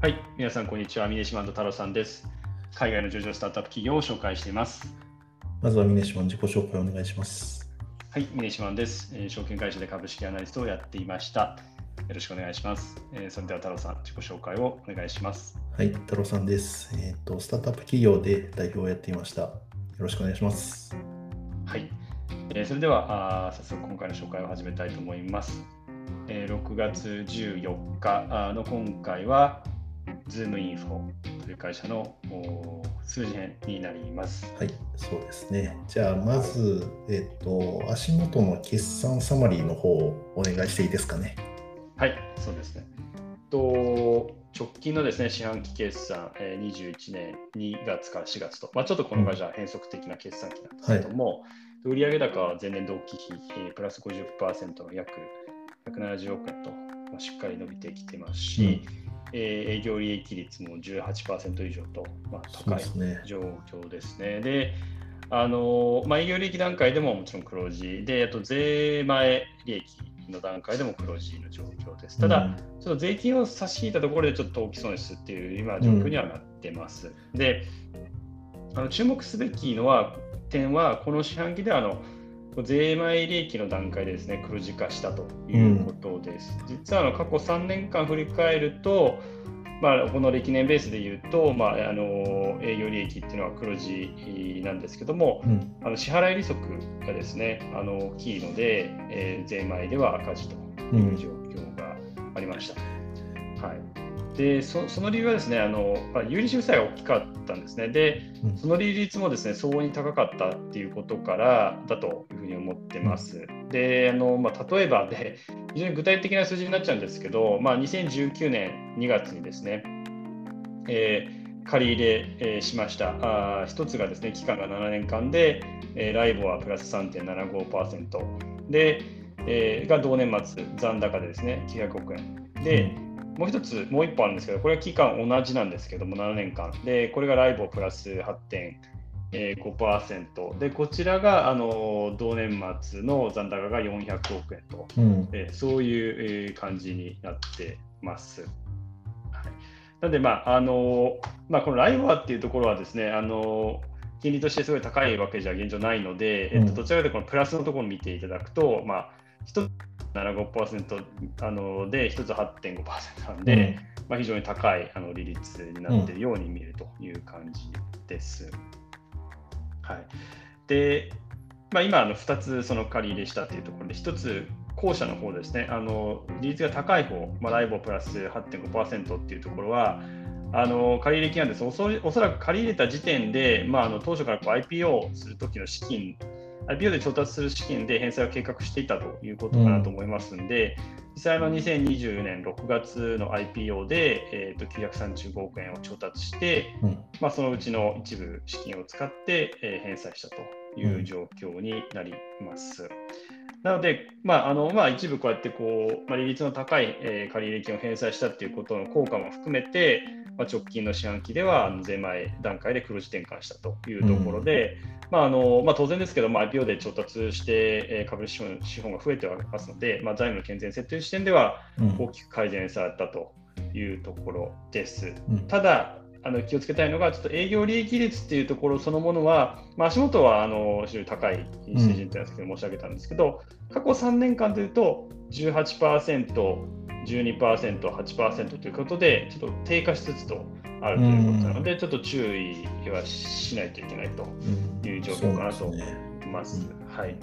はい、皆さん、こんにちは。ミネシマンド太郎さんです。海外の上場スタートアップ企業を紹介しています。まずはミネシマン自己紹介お願いします。はい、ミネシマンです、えー証券会社で株式アナリストをやっていました。よろしくお願いします。えーそれでは太郎さん、自己紹介をお願いします。はい、太郎さんです。えっ、と、スタートアップ企業で代表をやっていました。よろしくお願いします。はい、えーそれではあー早速今回の紹介を始めたいと思います。えー6月14日の今回は、 ZoomInfo という会社の数字編になります。はい、そうですね。じゃあ、まず、えっ、と、足元の決算サマリーの方をお願いしていいですかね。はい、そうですね。と直近のですね四半期決算、えー21年2月から4月と、まあ、ちょっとこの会社は変則的な決算期なんですけども、売上高は前年同期比、えープラス50%の約170億円と、まあ、しっかり伸びてきてますし、えー営業利益率も18%以上と、まあ、高い。状況ですね。で、あのまあ、営業利益段階でももちろん黒字で、あと税前利益の段階でも黒字の状況です。ただ、ちょっと税金を差し引いたところでちょっと大き損失っていう今状況にはなってます。で、あの注目すべきのは点は、この四半期ではあの税前利益の段階でですね黒字化したということです。実はあの過去3年間振り返ると、まあ、この歴年ベースで言うと、まあ、あの営業利益っていうのは黒字なんですけども、うん、あの支払い利息がですねあの大きいので、えー税前では赤字という状況がありました。はい、でそその理由はですねあの、まあ、有利子負債が大きかったんですね。でうんその利率もですね相応に高かったっていうことからだというふうに思ってます。であの、まあ、例えばで非常に具体的な数字になっちゃうんですけど、まあ、2019年2月にですね、えー借り入れ、えーしました。あー一つがですね、期間が7年間で、えーライボはプラス3.75%で、えーが同年末、残高でですね、900億円。で、もう一つ、もう一本あるんですけど、これは期間同じなんですけども、7年間。で、これがライボプラス8.5%。で、こちらが、あの同年末の残高が400億円と。うん、えーそういう、えー感じになってます。はい、なので、まああのまあ、このライバーっていうところはですね、あの金利としてすごい高いわけじゃ現状ないので、えっと、うんどちらかというとこのプラスのところを見ていただくと、まあ、1つ75%あので、1つ8.5%なんで、まあ、非常に高いあの利率になっているように見えるという感じです。はい、で、まあ、今あの2つその借り入れしたというところで、1つ後者の方ですね、あの利率が高い方、まあ、ライボプラス8.5%っていうところは、あの借り入れ金なんです。おそおそらく借り入れた時点で、まあ、あの当初からこう IPO をするときの資金、IPO で調達する資金で返済を計画していたということかなと思いますので、実際の2020年6月の IPO で、えー、と935億円を調達して、うん、まあ、そのうちの一部資金を使って、えー返済したという状況になります。なので、まああのまあ、一部こうやってこう、まあ、利率の高い、えー借入金を返済したということの効果も含めて、まあ、直近の四半期では税前段階で黒字転換したというところで、まああのまあ、当然ですけど、まあ、IPO で調達して、えー株主資本資本が増えてはますので、まあ、財務の健全性という視点ではうん、大きく改善されたというところです。うん、ただあの気をつけたいのが、ちょっと営業利益率っていうところそのものは、まあ、足元はあの非常に高い水準というのは先ほど申し上げたんですけど、過去3年間というと18%、12%、8%ということで、ちょっと低下しつつとあるということなので、ちょっと注意はしないといけないとうんいう状況かなと思そうですね。います。はい。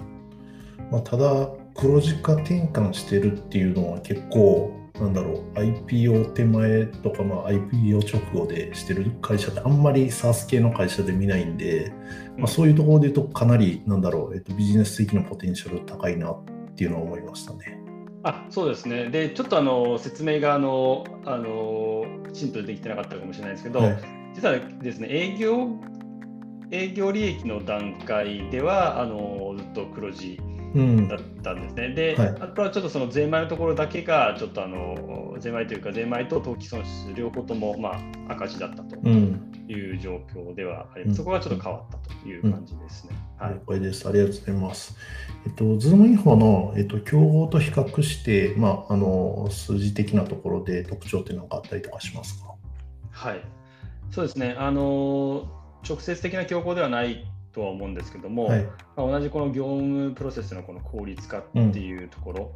まあ、ただ、黒字化転換してるっていうのは結構、なんだろう、IPO 手前とか、まあ、IPO 直後でしてる会社ってあんまり SARS 系の会社で見ないんで、まあ、そういうところで言うとかなり、なんだろう、えっと、ビジネス的なポテンシャル高いなっていうのは思いましたね。あそうですね、でちょっとあの説明があのあのきちんとできてなかったかもしれないですけど、はい。実はですね営業営業利益の段階ではあのずっと黒字うんだったんですね。で、はいあとはちょっとその税前のところだけが、ちょっとあの税前というか、税前と当期損失両方とも、まあ、赤字だったとうん、いう状況ではあります。うんそこがちょっと変わったという感じですね。はい了解です。ありがとうございます。えっと、 ZoomInfo の、えっと、競合と比較して、まあ、あの、数字的なところで特徴って何かあったりとかしますか？はい、そうですね、あの直接的な競合ではないとは思うんですけども、はい、まあ、同じこの業務プロセスのこの効率化っていうところ、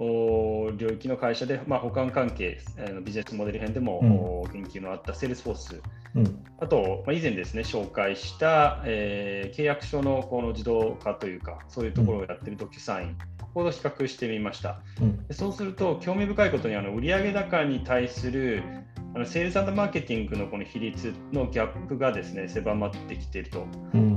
うん、領域の会社で、まあ、補完関係、えー、ビジネスモデル編でも、うん、言及のあった Salesforce、うん、あと、まあ、以前ですね、紹介した、えー、契約書のこの自動化というか、そういうところをやっている DocuSign、ここを比較してみました。そうすると、興味深いことにあの売上高に対するあのセールスマーケティングのこの比率のギャップがですね狭まってきていると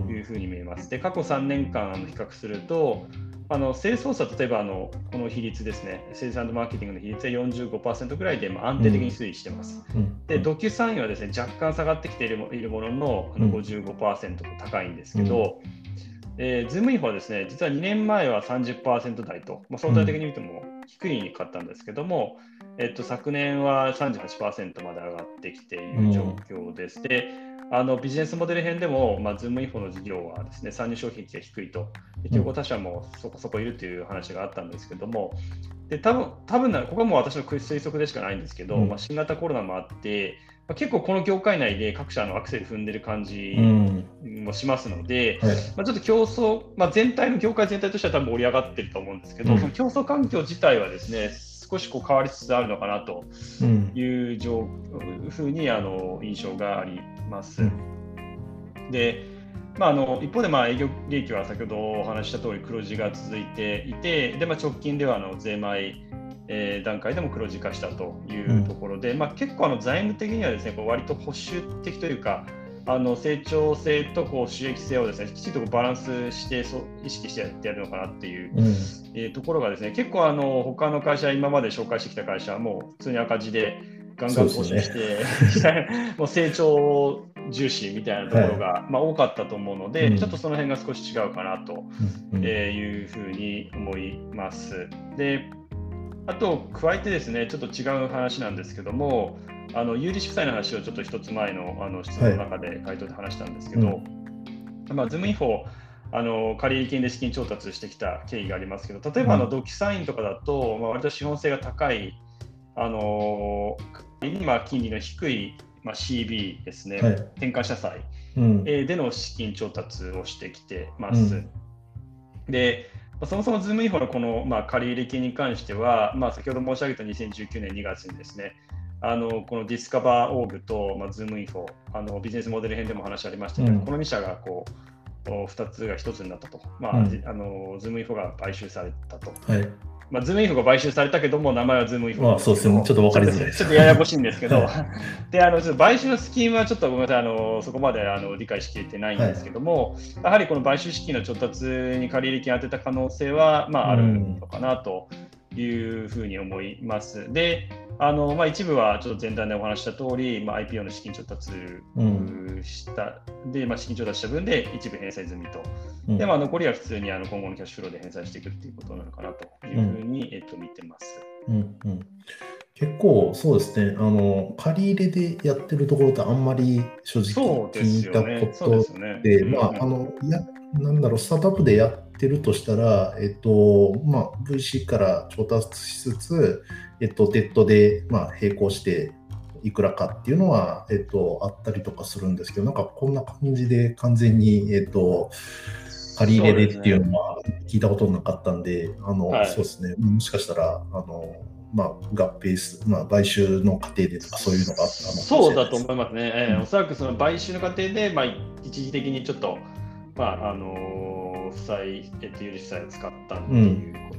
いうふうに見えます。で過去3年間あの比較するとあの Salesforce は例えばあのこの比率ですね、セールスマーケティングの比率は45%ぐらいで、まあ、安定的に推移しています。うん、で、 DocuSign はですね若干下がってきているいるもののあの55%と高いんですけど、うんえー、 ZoomInfo はですね、実は2年前は30%台と、まあ、相対的に見ても低いかったんですけども、えっと、昨年は38%まで上がってきている状況です。うん、であのビジネスモデル編でも、まあ、 ZoomInfo の事業はですね参入障壁が低いと、競合他社もそこそこいるという話があったんですけども、で多分多分なここはもう私の推測でしかないんですけど、うん、まあ、新型コロナもあって、まあ、結構この業界内で各社のアクセル踏んでる感じもしますので、うんはい、まあ、ちょっと競争、まあ、全体の業界全体としては多分盛り上がってると思うんですけど、うん、その競争環境自体はですね少しこう変わりつつあるのかなという状、うん、ふうにあの印象があります。でまあ、あの一方でまあ営業利益は先ほどお話した通り黒字が続いていてで、まあ、直近ではあの税前えー、段階でも黒字化したというところで、うん、まあ、結構あの財務的にはですねこう割と保守的というかあの成長性とこう収益性をですねきちんとバランスしてそう意識してやってやるのかなっていう、うん、えー、ところがですね結構あの他の会社今まで紹介してきた会社はもう普通に赤字でガンガン更新して、ね、もう成長重視みたいなところが、はい、まあ、多かったと思うので、うん、ちょっとその辺が少し違うかなというふうに思います。であと加えてですねちょっと違う話なんですけどもあの有利子負債の話をちょっと一つ前のあの質問の中で回答で話したんですけど、はいうん、まあ、 ZoomInfo あの借入金で資金調達してきた経緯がありますけど例えばあの DocuSign とかだと、まあ、割と資本性が高いあの今金利の低い、まあ、CB ですね、はい、転換社債、うん、での資金調達をしてきてます。うん、でそもそも ZoomInfo のこの、まあ、借入金に関しては、まあ、先ほど申し上げた2019年2月にですね、あのこの DiscoverOrg と、まあ、 ZoomInfo あのビジネスモデル編でも話ありましたけど、うん、この2社がこう2つが1つになったと、まあ、うん、あの ZoomInfo が買収されたと。はいまあ、 ZoomInfo が買収されたけども、名前は ZoomInfo。まあ、そうですね、ちょっと分かりづらい。ちょっとややこしいんですけど、はい、であの買収のスキームはちょっとごめんなさい、あのそこまであの理解しきれてないんですけども、はい、やはりこの買収資金の調達に借入金を当てた可能性は、まあ、あるのかなというふうに思います。であのまあ、一部はちょっと前段でお話した通り、まあ、IPO の資金調達した、うん、で、まあ、資金調達した分で一部返済済みと、うん、でまあ、残りは普通にあの今後のキャッシュフローで返済していくっていうことなのかなというふうに、うん、えっと、見てます。うんうん。結構そうですね、あの借り入れでやってるところってあんまり正直聞いたことで、まあ、あのやなんだろう、スタートアップでやってるとしたら、えっとまあ、VC から調達しつつ、えっと、デッドで、まあ、並行していくらかっていうのは、えっと、あったりとかするんですけど、なんかこんな感じで完全に、えっと、借り入れでっていうのは聞いたことなかったんで、あの、はい、そうですね、もしかしたら、あの、まあ、合併す、まあ、買収の過程でとか、そういうのがあったのそうだと思いますね、えー、うん、おそらくその買収の過程で、まあ、一時的にちょっと、まああの負債、えっと、有利負債を使ったっていうこ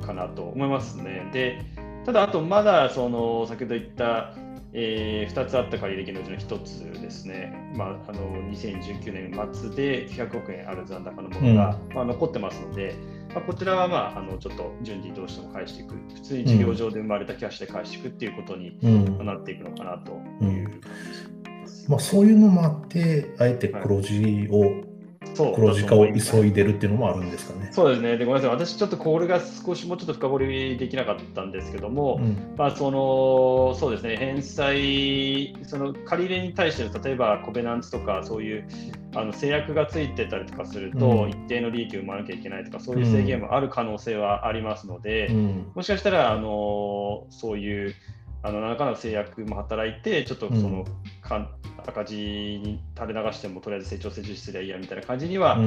とかなと思いますね。うん、でただ、あとまだその先ほど言った、えー、2つあった借り入れのうちの1つですね、まあ、あの2019年末で900億円ある残高のものが、うん、まあ、残ってますので、まあ、こちらは、まあ、あのちょっと順次どうしても返していく、普通に事業上で生まれたキャッシュで返していくっていうことになっていくのかなという感じです。まあ、そういうのもあって、あえて黒字を黒字化を急いでるっていうのもあるんですかね。そうですね。でごめんなさい。私ちょっとこれが少しもうちょっと深掘りできなかったんですけども、うん、まあそのそうですね。返済その借り入れに対して例えばコベナンツとかそういうあの制約がついてたりとかすると、うん、一定の利益を生まなきゃいけないとかそういう制限もある可能性はありますので、うん、もしかしたらあのそういうあの何らかの制約も働いて、ちょっとその、かん赤字に垂れ流してもとりあえず成長成長すりゃいいやみたいな感じには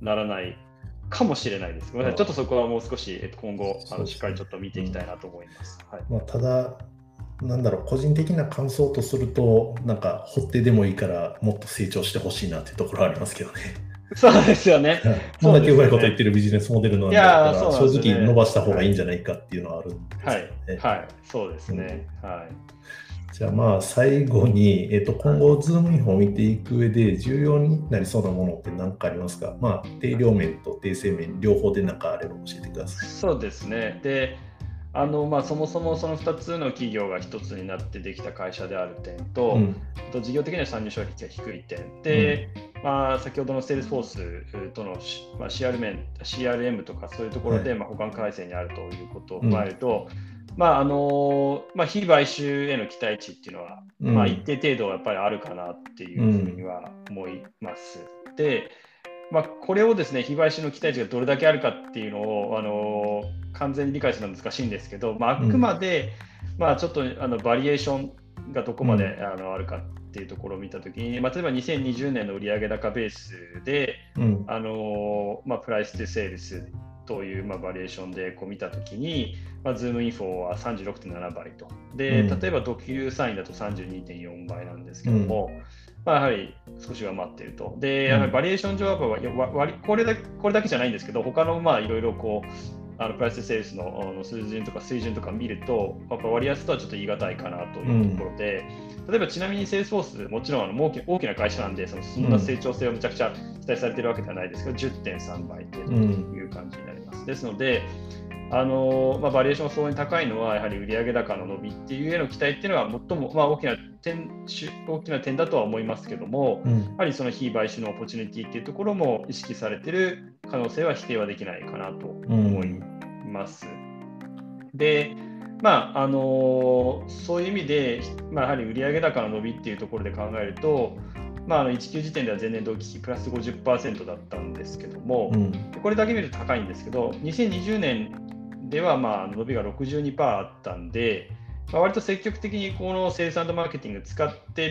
ならないかもしれないです。ごめんなさい、ちょっとそこはもう少し、えっと、今後あのしっかりちょっと見ていきたいなと思います。はいまあ、ただなんだろう個人的な感想とするとなんか掘ってでもいいからもっと成長してほしいなっていうところはありますけどね。そうですよね。こんだけうまいこと言ってるビジネスモデルなんだから、正直伸ばした方がいいんじゃないかっていうのはあるんですよね。はい、はい、そうですね。うん、はい。じゃあまあ最後に、えっと、今後、 ZoomInfo を見ていく上で重要になりそうなものって何かありますか？まあ、定量面と定性面、両方で何かあれば教えてください。そうですね。で、あのまあ、そもそもその2つの企業が1つになってできた会社である点と、うん、と事業的な参入障壁が低い点で、うん、まあ、先ほどの Salesforce との、まあ、CRM, CRM とかそういうところで、まあ、補完関係にあるということを踏まえると、うん、まああのまあ、被買収への期待値っていうのは、まあ、一定程度やっぱりあるかなっていうふうには思います。でまあ、これをですね、被買収の期待値がどれだけあるかっていうのを、あの完全に理解するのは難しいんですけど、まあ、あくまで、うん、まあ、ちょっとあのバリュエーションがどこまで、うん、あのあるかっていうところを見たときに、まあ、例えば2020年の売上高ベースで、うん、あのまあ、 price to sales という、まあ、バリュエーションでこう見たときに、まあ、 ZoomInfo は36.7倍と。で、例えば DocuSign だと32.4倍なんですけども、まあ、やはり少し上回っていると。で、やはりバリュエーション上は割これだこれだけじゃないんですけど、他のまあいろいろこう、あの price sales の数字とか水準とか見ると、やっぱ割安とはちょっと言い難いかなというところで、うん、例えばちなみに Salesforce、もちろんあの大き大きな会社なんでその、そんな成長性をむちゃくちゃ期待されているわけではないですけど、10.3倍という感じになります。ですので、あのまあ、バリュエーションが相応に高いのは、やはり売上高の伸びっていうへの期待っていうのは、最も、まあ、大きな点大きな点だとは思いますけども、うん、やはりその被買収の opportunity っていうところも意識されている可能性は否定はできないかなと思います。うん、で、まああのそういう意味で、まあ、やはり売上高の伸びっていうところで考えると、まあ、あの1級時点では前年同期比プラス50%だったんですけども、うん、これだけ見ると高いんですけど、2020年ではまあ伸びが62%あったんで、まあ、割と積極的にこのセールスマーケティング使って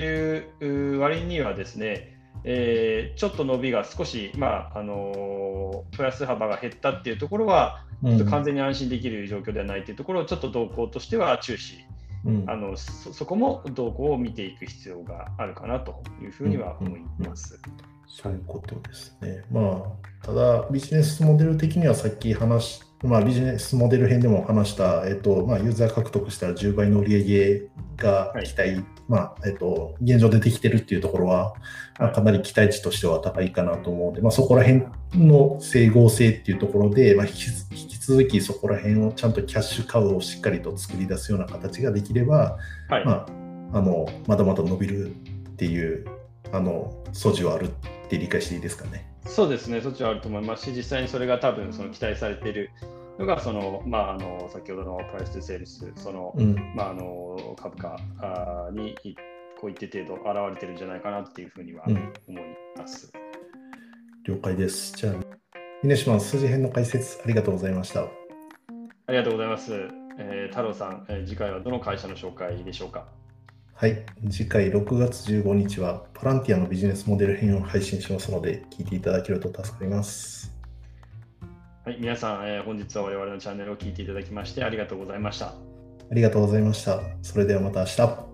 る割にはですね、えー、ちょっと伸びが少し、まああのー、プラス幅が減ったっていうところは、ちょっと完全に安心できる状況ではないというところを、ちょっと動向としては注視、うん、あのそ、そこも動向を見ていく必要があるかなというふうには思います。うんうんそういうことですね。まあ、ただ、ビジネスモデル的にはさっき話まあ、ビジネスモデル編でも話した、えっとまあ、ユーザー獲得したら10倍の売り上げが期待、はい、まあえっと、現状でできてるっていうところは、まあ、かなり期待値としては高いかなと思うので、まあ、そこら辺の整合性っていうところで、まあ、引き続きそこら辺をちゃんとキャッシュカウをしっかりと作り出すような形ができれば、はい、まあ、あのまだまだ伸びるっていうあの素地はあるって理解していいですかね。そうですね、そっちはあると思いますし、実際にそれが多分その期待されているのが、そのまあ、あの先ほどのプライス・トセールス、その、うん、まあ、あの株価にこういった程度現れてるんじゃないかなっていうふうには思います。うん、了解です。じゃあ、峰島数字編の解説ありがとうございました。ありがとうございます。えー、太郎さん、えー、次回はどの会社の紹介でしょうか？はい、次回6月15日はパランティアのビジネスモデル編を配信しますので、聞いていただけると助かります。はい、皆さん、えー、本日は我々のチャンネルを聞いていただきましてありがとうございました。ありがとうございました。それではまた明日。